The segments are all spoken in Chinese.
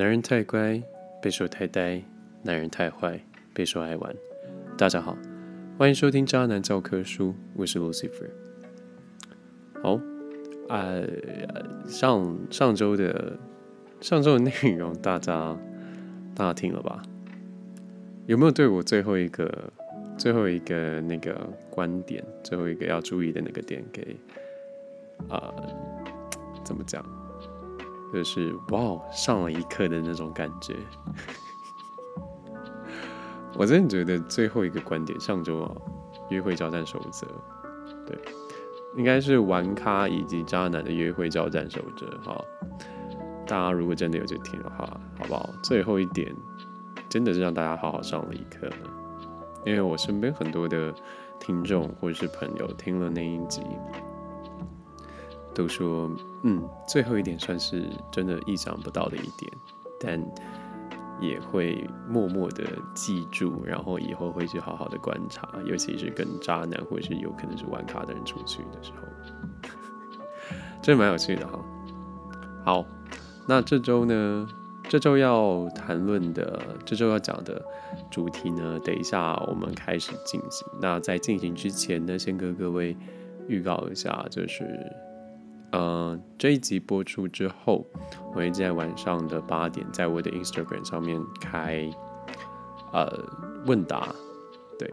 男人太乖，被说太呆；男人太坏，被说爱玩。大家好，欢迎收听《渣男教科书》，我是 Lucifer。好，呃，上上周的上周的内容，大家大家听了吧？有没有对我最后一个最后一个那个观点，最后一个要注意的那个点给呃怎么讲？就是哇，上了一课的那种感觉。我真的觉得最后一个观点，上周啊，约会交战守则，对，应该是玩咖以及渣男的约会交战守则哈。大家如果真的有去听的话，好不好？最后一点真的是让大家好好上了一课呢。因为我身边很多的听众或者是朋友听了那一集。都说，嗯，最后一点算是真的意想不到的一点，但也会默默的记住，然后以后会去好好的观察，尤其是跟渣男或者是有可能是玩卡的人出去的时候，真蛮有趣的哈。好，那这周呢，这周要谈论的，这周要讲的主题呢，等一下我们开始进行。那在进行之前呢，先跟各位预告一下，就是。呃，这一集播出之后，我会在晚上的八点，在我的 Instagram 上面开呃问答，对，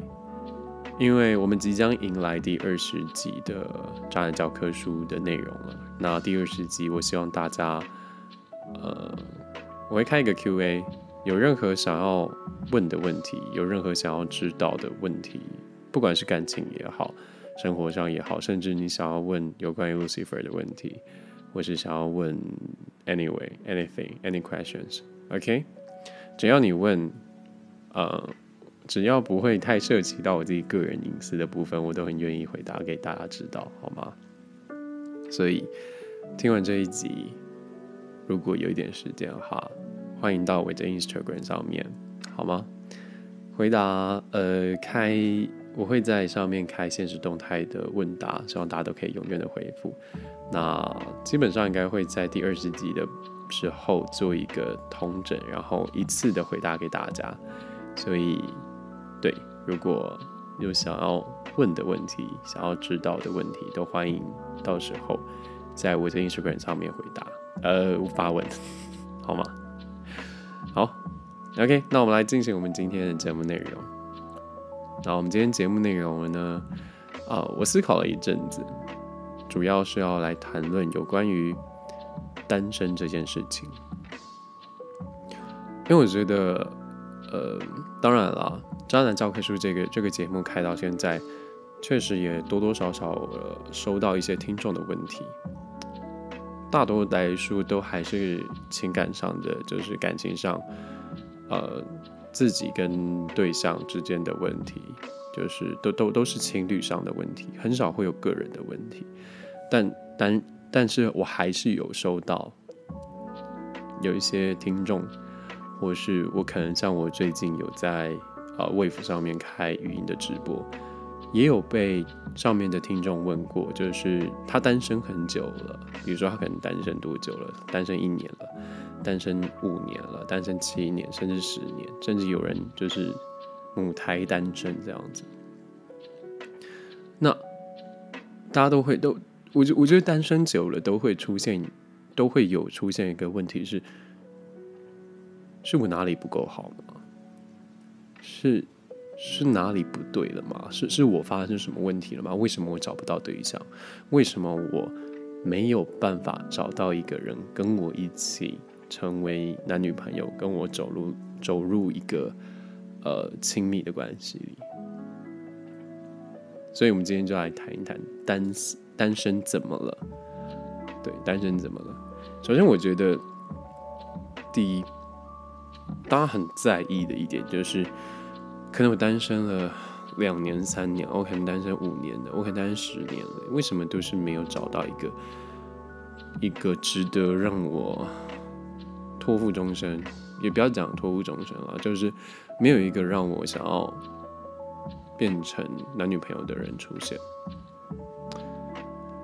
因为我们即将迎来第二十集的渣男教科书的内容了。那第二十集，我希望大家，呃，我会开一个 Q&A，有任何想要问的问题，有任何想要知道的问题，不管是感情也好。生活上也好，甚至你想要问有关于 Lucifer 的问题，或是想要问 anyway anything any questions，OK？只要你问，呃，只要不会太涉及到我自己个人隐私的部分，我都很愿意回答给大家知道，好吗？所以听完这一集，如果有一点时间的话，欢迎到我的 Instagram 上面，好吗？回答，呃，开。我会在上面开现实动态的问答，希望大家都可以踊跃的回复。那基本上应该会在第二十集的时候做一个通诊，然后一次的回答给大家。所以，对，如果有想要问的问题、想要知道的问题，都欢迎到时候在我的 Instagram 上面回答，呃，发问，好吗？好，OK，那我们来进行我们今天的节目内容。那我们今天节目内容呢？啊，我思考了一阵子，主要是要来谈论有关于单身这件事情。因为我觉得，呃，当然了，《渣男教科书》这个这个节目开到现在，确实也多多少少呃收到一些听众的问题，大多来说都还是情感上的，就是感情上，呃。自己跟对象之间的问题，就是都都都是情侣上的问题，很少会有个人的问题。但但但是我还是有收到有一些听众，或是我可能像我最近有在啊 Wave 上面开语音的直播，也有被上面的听众问过，就是他单身很久了，比如说他可能单身多久了，单身一年了。单身五年了，单身七年，甚至十年，甚至有人就是母胎单身这样子。那大家都会都，我觉我觉得单身久了都会出现，都会有出现一个问题是：是我哪里不够好吗？是是哪里不对了吗？是是我发生什么问题了吗？为什么我找不到对象？为什么我没有办法找到一个人跟我一起？成为男女朋友，跟我走入走入一个呃亲密的关系里，所以我们今天就来谈一谈单单身怎么了？对，单身怎么了？首先，我觉得第一，大家很在意的一点就是，可能我单身了两年、三年，我可能单身五年的，我可能单身十年了，为什么都是没有找到一个一个值得让我。托付终身，也不要讲托付终身了，就是没有一个让我想要变成男女朋友的人出现。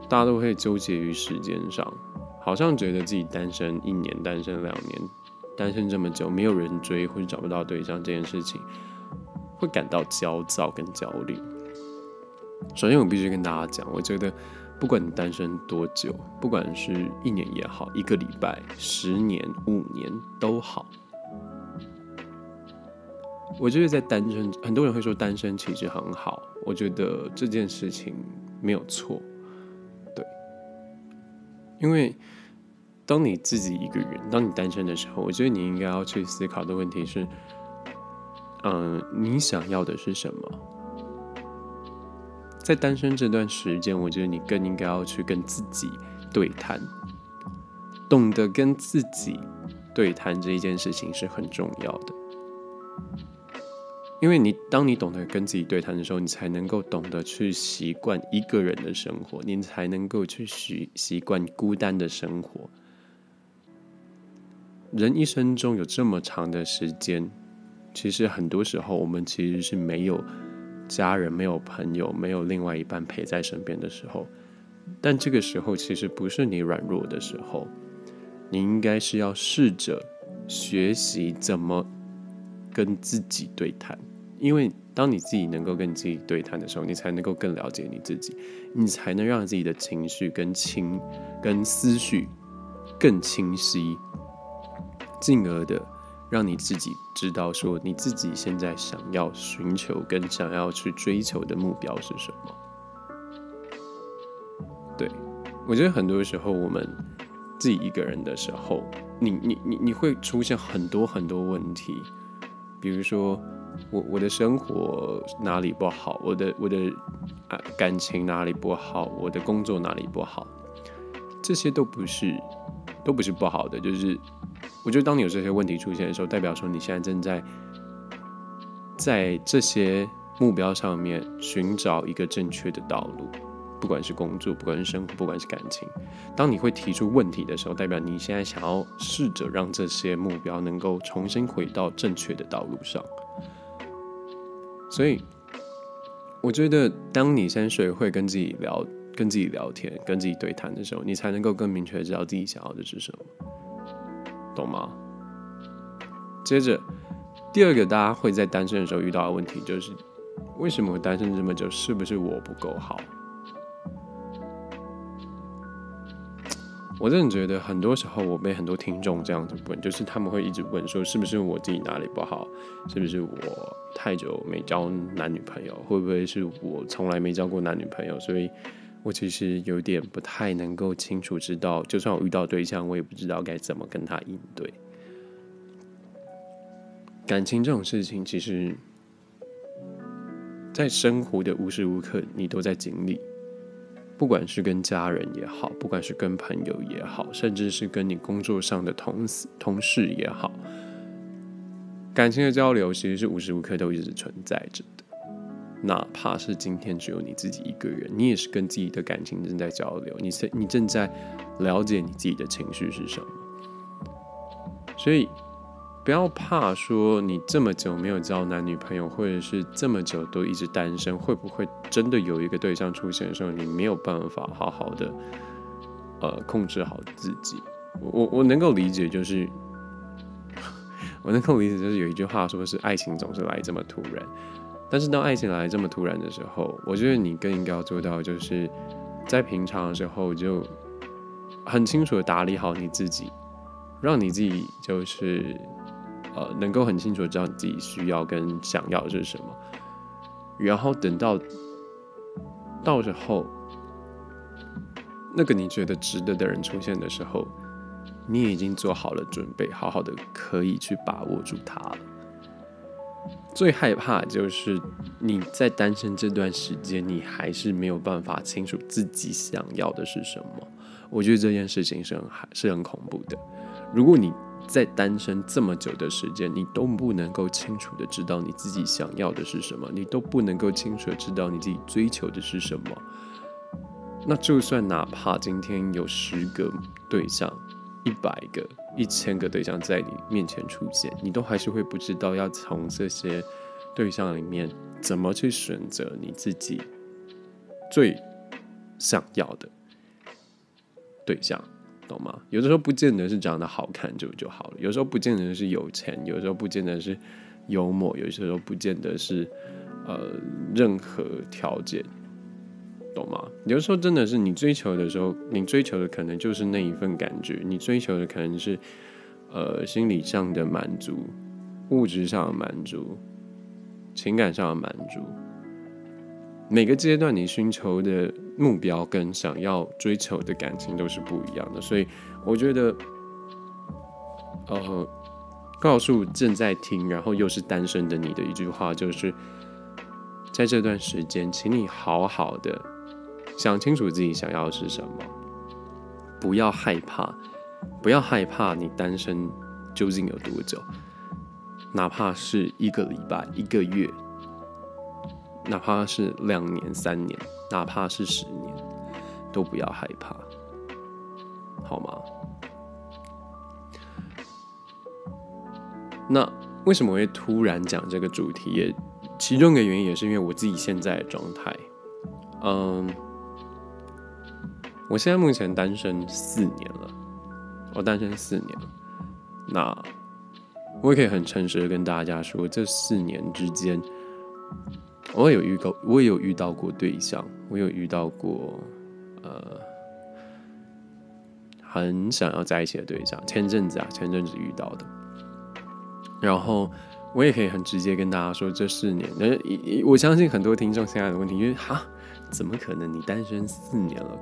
大家都会纠结于时间上，好像觉得自己单身一年、单身两年单身这么久，没有人追或者找不到对象这件事情，会感到焦躁跟焦虑。首先，我必须跟大家讲，我觉得不管你单身多久，不管是一年也好，一个礼拜、十年、五年都好，我觉得在单身，很多人会说单身其实很好，我觉得这件事情没有错，对，因为当你自己一个人，当你单身的时候，我觉得你应该要去思考的问题是，嗯，你想要的是什么？在单身这段时间，我觉得你更应该要去跟自己对谈，懂得跟自己对谈这一件事情是很重要的。因为你当你懂得跟自己对谈的时候，你才能够懂得去习惯一个人的生活，你才能够去习习惯孤单的生活。人一生中有这么长的时间，其实很多时候我们其实是没有。家人没有朋友，没有另外一半陪在身边的时候，但这个时候其实不是你软弱的时候，你应该是要试着学习怎么跟自己对谈，因为当你自己能够跟自己对谈的时候，你才能够更了解你自己，你才能让自己的情绪跟清跟思绪更清晰，进而的。让你自己知道，说你自己现在想要寻求跟想要去追求的目标是什么。对我觉得很多时候我们自己一个人的时候，你你你你会出现很多很多问题，比如说我我的生活哪里不好，我的我的啊感情哪里不好，我的工作哪里不好，这些都不是都不是不好的，就是。我觉得，当你有这些问题出现的时候，代表说你现在正在在这些目标上面寻找一个正确的道路，不管是工作，不管是生活，不管是感情。当你会提出问题的时候，代表你现在想要试着让这些目标能够重新回到正确的道路上。所以，我觉得，当你先学会跟自己聊、跟自己聊天、跟自己对谈的时候，你才能够更明确知道自己想要的是什么。懂吗？接着，第二个大家会在单身的时候遇到的问题就是，为什么会单身这么久？是不是我不够好？我真的觉得很多时候我被很多听众这样子问，就是他们会一直问说，是不是我自己哪里不好？是不是我太久没交男女朋友？会不会是我从来没交过男女朋友？所以。我其实有点不太能够清楚知道，就算我遇到对象，我也不知道该怎么跟他应对。感情这种事情，其实，在生活的无时无刻，你都在经历。不管是跟家人也好，不管是跟朋友也好，甚至是跟你工作上的同事同事也好，感情的交流其实是无时无刻都一直存在着的。哪怕是今天只有你自己一个人，你也是跟自己的感情正在交流，你在你正在了解你自己的情绪是什么。所以不要怕说你这么久没有交男女朋友，或者是这么久都一直单身，会不会真的有一个对象出现的时候，你没有办法好好的呃控制好自己？我我能够理解，就是 我能够理解，就是有一句话说是爱情总是来这么突然。但是当爱情来这么突然的时候，我觉得你更应该要做到，就是在平常的时候就很清楚的打理好你自己，让你自己就是呃能够很清楚的知道你自己需要跟想要的是什么，然后等到到时候那个你觉得值得的人出现的时候，你已经做好了准备，好好的可以去把握住他了。最害怕就是你在单身这段时间，你还是没有办法清楚自己想要的是什么。我觉得这件事情是很是很恐怖的。如果你在单身这么久的时间，你都不能够清楚的知道你自己想要的是什么，你都不能够清楚的知道你自己追求的是什么，那就算哪怕今天有十个对象。一百个、一千个对象在你面前出现，你都还是会不知道要从这些对象里面怎么去选择你自己最想要的对象，懂吗？有的时候不见得是长得好看就就好了，有时候不见得是有钱，有时候不见得是幽默，有些时候不见得是呃任何条件，懂吗？有的时候真的是你追求的时候，你追求的可能就是那一份感觉，你追求的可能是呃心理上的满足，物质上的满足，情感上的满足。每个阶段你寻求的目标跟想要追求的感情都是不一样的，所以我觉得，呃，告诉正在听然后又是单身的你的一句话就是，在这段时间，请你好好的想清楚自己想要的是什么，不要害怕，不要害怕你单身究竟有多久，哪怕是一个礼拜、一个月。哪怕是两年、三年，哪怕是十年，都不要害怕，好吗？那为什么会突然讲这个主题？也其中一个原因也是因为我自己现在的状态。嗯，我现在目前单身四年了，我单身四年。那我也可以很诚实的跟大家说，这四年之间。我有遇到，我也有遇到过对象，我有遇到过，呃，很想要在一起的对象。前阵子啊，前阵子遇到的。然后我也可以很直接跟大家说，这四年，我相信很多听众现在的问题，因为哈，怎么可能？你单身四年了，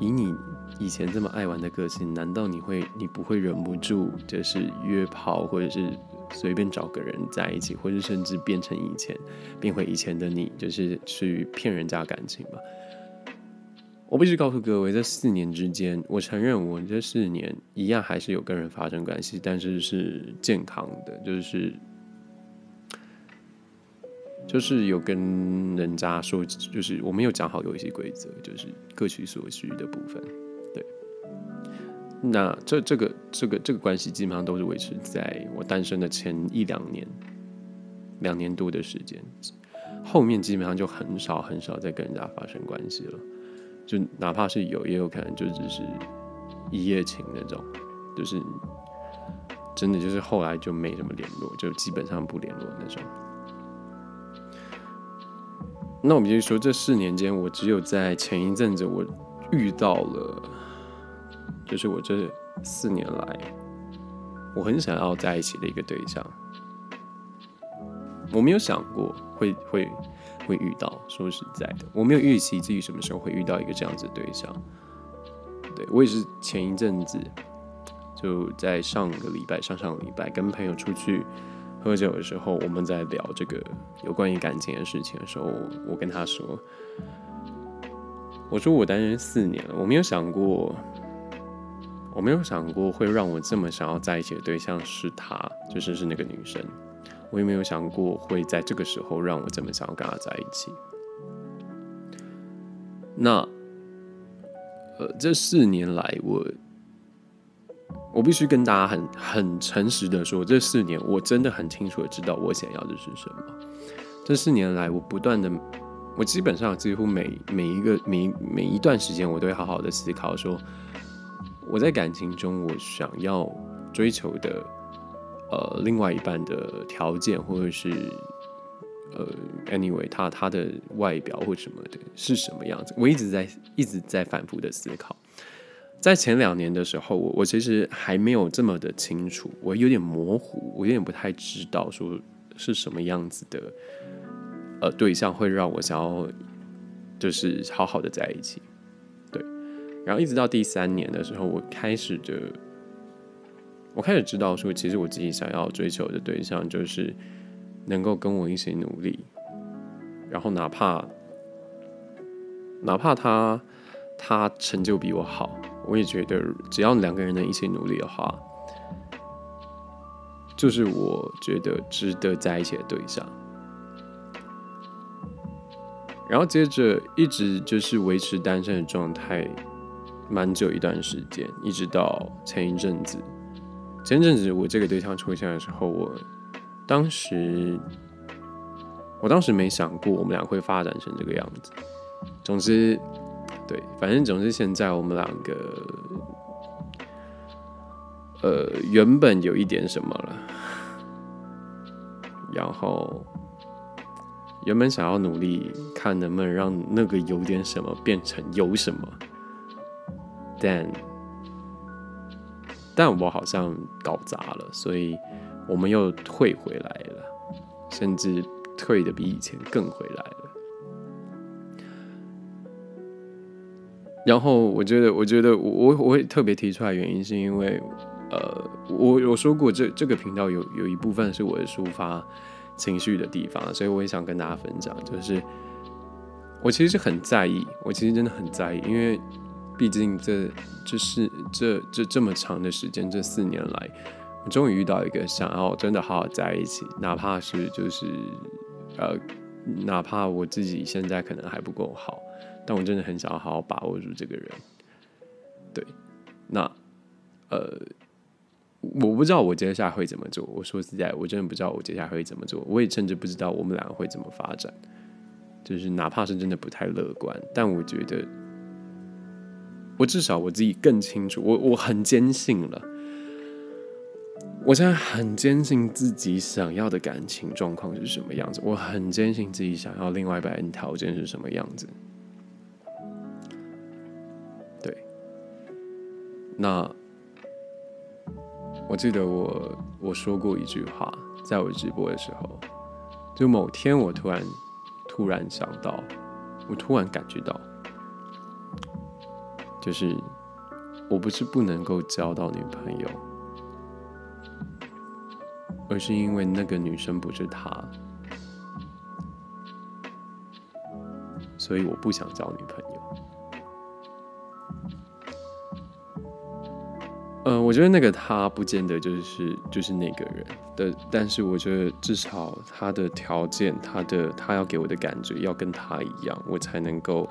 以你以前这么爱玩的个性，难道你会，你不会忍不住就是约炮，或者是？随便找个人在一起，或者甚至变成以前，变回以前的你，就是去骗人家感情吗。我必须告诉各位，这四年之间，我承认我这四年一样还是有跟人发生关系，但是是健康的，就是就是有跟人家说，就是我们有讲好有一些规则，就是各取所需的部分。对那这这个这个这个关系基本上都是维持在我单身的前一两年，两年多的时间，后面基本上就很少很少再跟人家发生关系了，就哪怕是有，也有可能就只是一夜情那种，就是真的就是后来就没什么联络，就基本上不联络那种。那我们就说，这四年间，我只有在前一阵子我遇到了。就是我这四年来，我很想要在一起的一个对象。我没有想过会会会遇到，说实在的，我没有预期自己什么时候会遇到一个这样子的对象。对我也是前一阵子，就在上个礼拜、上上个礼拜跟朋友出去喝酒的时候，我们在聊这个有关于感情的事情的时候，我跟他说：“我说我单身四年了，我没有想过。”我没有想过会让我这么想要在一起的对象是她，就是是那个女生。我也没有想过会在这个时候让我这么想要跟她在一起。那，呃，这四年来，我我必须跟大家很很诚实的说，这四年我真的很清楚的知道我想要的是什么。这四年来，我不断的，我基本上几乎每每一个每每一段时间，我都会好好的思考说。我在感情中，我想要追求的，呃，另外一半的条件，或者是，呃，anyway，他他的外表或什么的，是什么样子？我一直在一直在反复的思考。在前两年的时候，我我其实还没有这么的清楚，我有点模糊，我有点不太知道说是什么样子的，呃，对象会让我想要就是好好的在一起。对然后一直到第三年的时候，我开始的，我开始知道说，其实我自己想要追求的对象就是能够跟我一起努力，然后哪怕哪怕他他成就比我好，我也觉得只要两个人能一起努力的话，就是我觉得值得在一起的对象。然后接着一直就是维持单身的状态。蛮久一段时间，一直到前一阵子。前一阵子我这个对象出现的时候，我当时，我当时没想过我们俩会发展成这个样子。总之，对，反正总之现在我们两个呃，原本有一点什么了，然后原本想要努力看能不能让那个有点什么变成有什么，但但我好像搞砸了，所以我们又退回来了，甚至退的比以前更回来了。然后我觉得，我觉得我我我会特别提出来，原因是因为，呃，我我说过，这这个频道有有一部分是我抒发情绪的地方，所以我也想跟大家分享，就是我其实是很在意，我其实真的很在意，因为毕竟这这是这这这么长的时间，这四年来，我终于遇到一个想要真的好好在一起，哪怕是就是呃，哪怕我自己现在可能还不够好。但我真的很想要好好把握住这个人，对，那呃，我不知道我接下来会怎么做。我说实在，我真的不知道我接下来会怎么做。我也甚至不知道我们两个会怎么发展。就是哪怕是真的不太乐观，但我觉得，我至少我自己更清楚，我我很坚信了。我现在很坚信自己想要的感情状况是什么样子，我很坚信自己想要另外一半条件是什么样子。那我记得我我说过一句话，在我直播的时候，就某天我突然突然想到，我突然感觉到，就是我不是不能够交到女朋友，而是因为那个女生不是他，所以我不想交女朋友。呃，我觉得那个他不见得就是就是那个人的，但是我觉得至少他的条件，他的他要给我的感觉要跟他一样，我才能够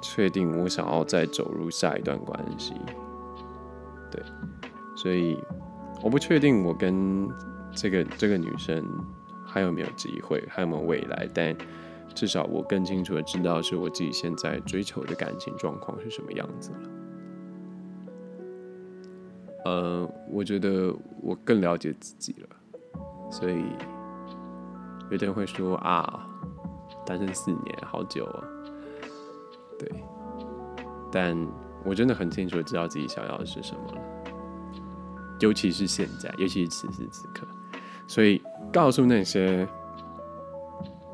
确定我想要再走入下一段关系。对，所以我不确定我跟这个这个女生还有没有机会，还有没有未来，但至少我更清楚的知道是我自己现在追求的感情状况是什么样子了。呃，我觉得我更了解自己了，所以有的人会说啊，单身四年好久啊，对，但我真的很清楚知道自己想要的是什么了，尤其是现在，尤其是此时此刻，所以告诉那些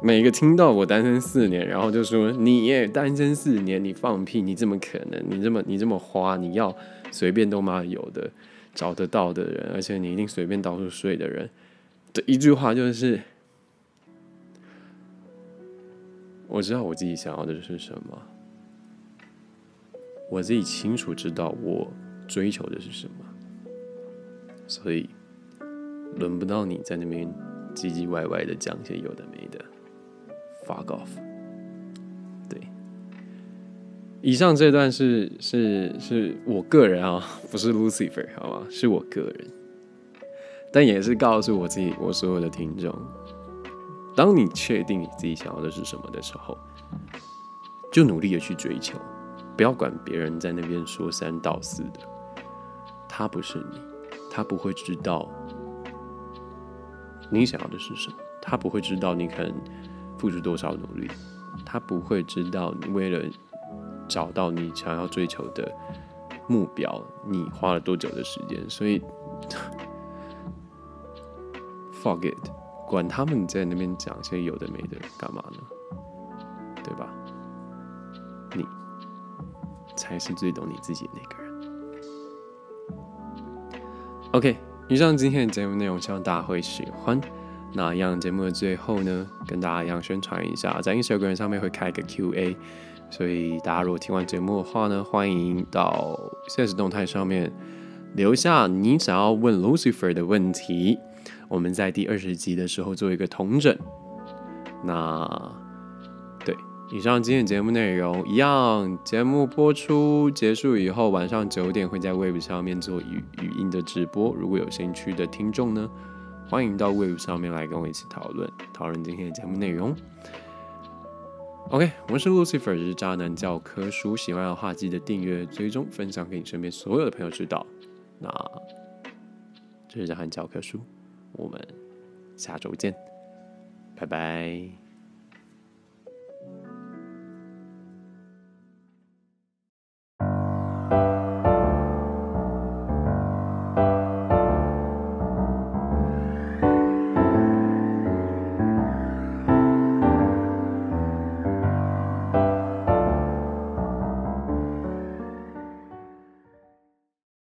每个听到我单身四年，然后就说你也单身四年，你放屁，你怎么可能？你这么你这么花，你要。随便都嘛有的找得到的人，而且你一定随便到处睡的人，的一句话就是：我知道我自己想要的是什么，我自己清楚知道我追求的是什么，所以轮不到你在那边唧唧歪歪的讲些有的没的，fuck off。以上这段是是是我个人啊，不是 Lucifer 好吗？是我个人，但也是告诉我自己，我所有的听众，当你确定你自己想要的是什么的时候，就努力的去追求，不要管别人在那边说三道四的，他不是你，他不会知道你想要的是什么，他不会知道你可能付出多少努力，他不会知道你为了。找到你想要追求的目标，你花了多久的时间？所以，forget，管他们在那边讲些有的没的，干嘛呢？对吧？你才是最懂你自己那个人。OK，以上今天的节目内容，希望大家会喜欢。那一样节目的最后呢，跟大家一样宣传一下，在 Instagram 上面会开一个 QA。所以大家如果听完节目的话呢，欢迎到现实动态上面留下你想要问 Lucifer 的问题，我们在第二十集的时候做一个同整。那对，以上今天节目内容一样，节目播出结束以后，晚上九点会在 Web 上面做语语音的直播。如果有兴趣的听众呢，欢迎到 Web 上面来跟我一起讨论讨论今天的节目内容。OK，我是 Lucifer，是渣男教科书。喜欢的话，记得订阅、追踪、分享给你身边所有的朋友知道。那这是渣男教科书，我们下周见，拜拜。